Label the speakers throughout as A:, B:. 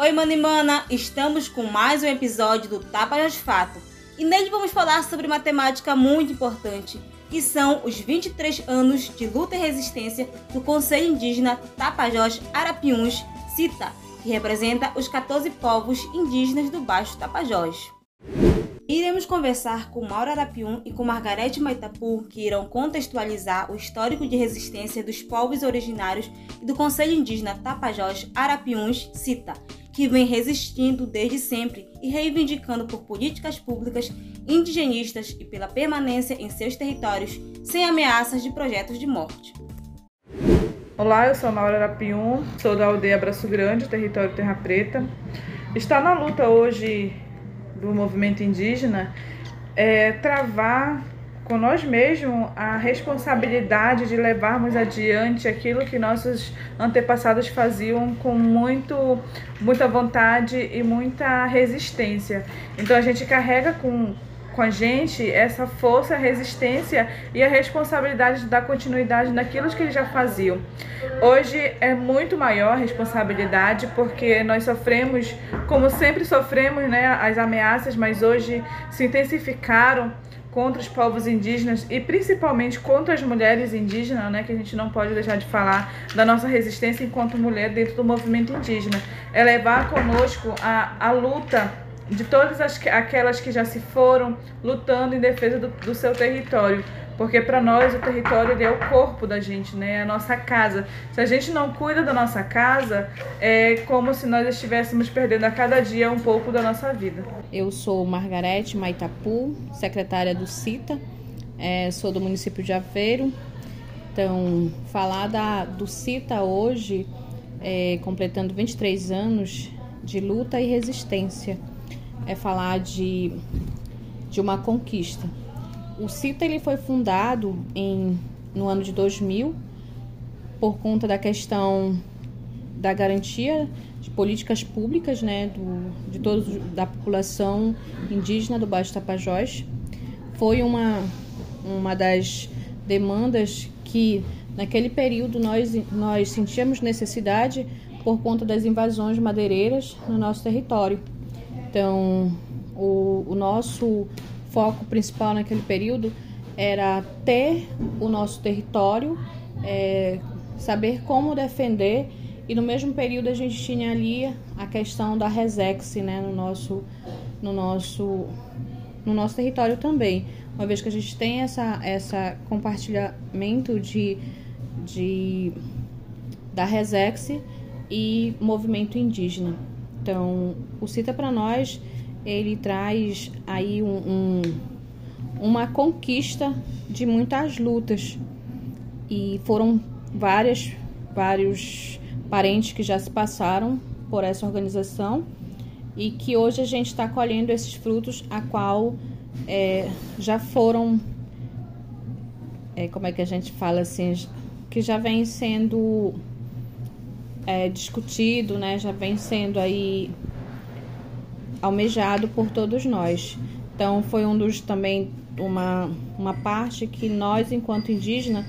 A: Oi, mana e mana! Estamos com mais um episódio do Tapajós Fato e nele vamos falar sobre uma temática muito importante, que são os 23 anos de luta e resistência do Conselho Indígena Tapajós Arapiuns, CITA, que representa os 14 povos indígenas do Baixo Tapajós. Iremos conversar com Maura Arapiun e com Margarete Maitapu, que irão contextualizar o histórico de resistência dos povos originários e do Conselho Indígena Tapajós Arapiuns, CITA, que vem resistindo desde sempre e reivindicando por políticas públicas indigenistas e pela permanência em seus territórios sem ameaças de projetos de morte.
B: Olá, eu sou Maura Arapiun, sou da aldeia Braço Grande, território Terra Preta. Está na luta hoje do movimento indígena é travar com nós mesmos a responsabilidade de levarmos adiante aquilo que nossos antepassados faziam com muito, muita vontade e muita resistência. Então a gente carrega com, com a gente essa força, resistência e a responsabilidade de dar continuidade naquilo que eles já faziam. Hoje é muito maior a responsabilidade porque nós sofremos, como sempre sofremos, né, as ameaças, mas hoje se intensificaram contra os povos indígenas e principalmente contra as mulheres indígenas, né, que a gente não pode deixar de falar da nossa resistência enquanto mulher dentro do movimento indígena. É levar conosco a, a luta de todas as, aquelas que já se foram lutando em defesa do, do seu território. Porque para nós o território é o corpo da gente, né? É a nossa casa. Se a gente não cuida da nossa casa, é como se nós estivéssemos perdendo a cada dia um pouco da nossa vida.
C: Eu sou Margarete Maitapu, secretária do CITA, é, sou do município de Aveiro. Então, falar da, do CITA hoje, é, completando 23 anos de luta e resistência, é falar de, de uma conquista o CITA ele foi fundado em, no ano de 2000 por conta da questão da garantia de políticas públicas né, do, de todos da população indígena do Baixo Tapajós. Foi uma, uma das demandas que naquele período nós, nós sentíamos necessidade por conta das invasões madeireiras no nosso território. Então, o, o nosso foco principal naquele período era ter o nosso território, é, saber como defender e no mesmo período a gente tinha ali a questão da Resex, né, no nosso, no nosso, no nosso território também, uma vez que a gente tem essa, essa compartilhamento de, de da Resex e movimento indígena. Então, o CITA para nós ele traz aí um, um, uma conquista de muitas lutas. E foram várias vários parentes que já se passaram por essa organização e que hoje a gente está colhendo esses frutos a qual é, já foram é, como é que a gente fala assim que já vem sendo é, discutido né? Já vem sendo aí almejado por todos nós. Então foi um dos também uma, uma parte que nós enquanto indígena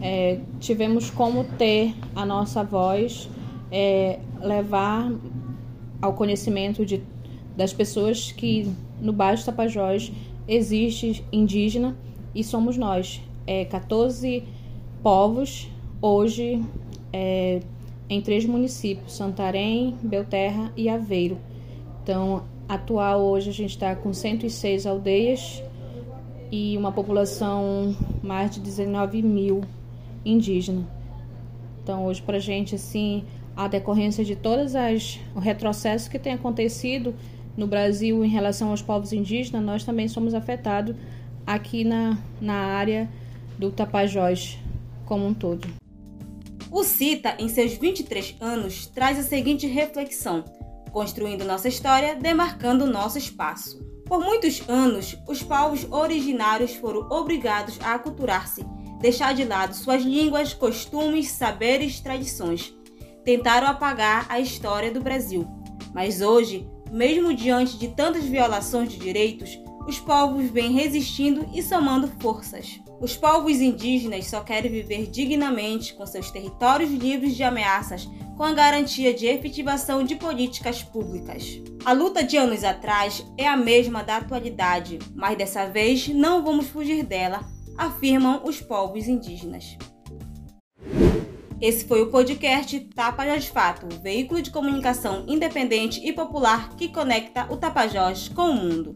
C: é, tivemos como ter a nossa voz, é, levar ao conhecimento de, das pessoas que no Baixo Tapajós existe indígena e somos nós. É, 14 povos hoje é, em três municípios, Santarém, Belterra e Aveiro. Então, atual hoje a gente está com 106 aldeias e uma população mais de 19 mil indígena. Então, hoje para a gente, assim, a decorrência de todas as o retrocesso que tem acontecido no Brasil em relação aos povos indígenas, nós também somos afetados aqui na, na área do Tapajós como um todo.
A: O CITA, em seus 23 anos, traz a seguinte reflexão construindo nossa história, demarcando nosso espaço. Por muitos anos, os povos originários foram obrigados a aculturar-se, deixar de lado suas línguas, costumes, saberes, tradições. Tentaram apagar a história do Brasil. Mas hoje, mesmo diante de tantas violações de direitos, os povos vêm resistindo e somando forças. Os povos indígenas só querem viver dignamente com seus territórios livres de ameaças, com a garantia de efetivação de políticas públicas. A luta de anos atrás é a mesma da atualidade, mas dessa vez não vamos fugir dela, afirmam os povos indígenas. Esse foi o podcast Tapajós Fato, veículo de comunicação independente e popular que conecta o Tapajós com o mundo.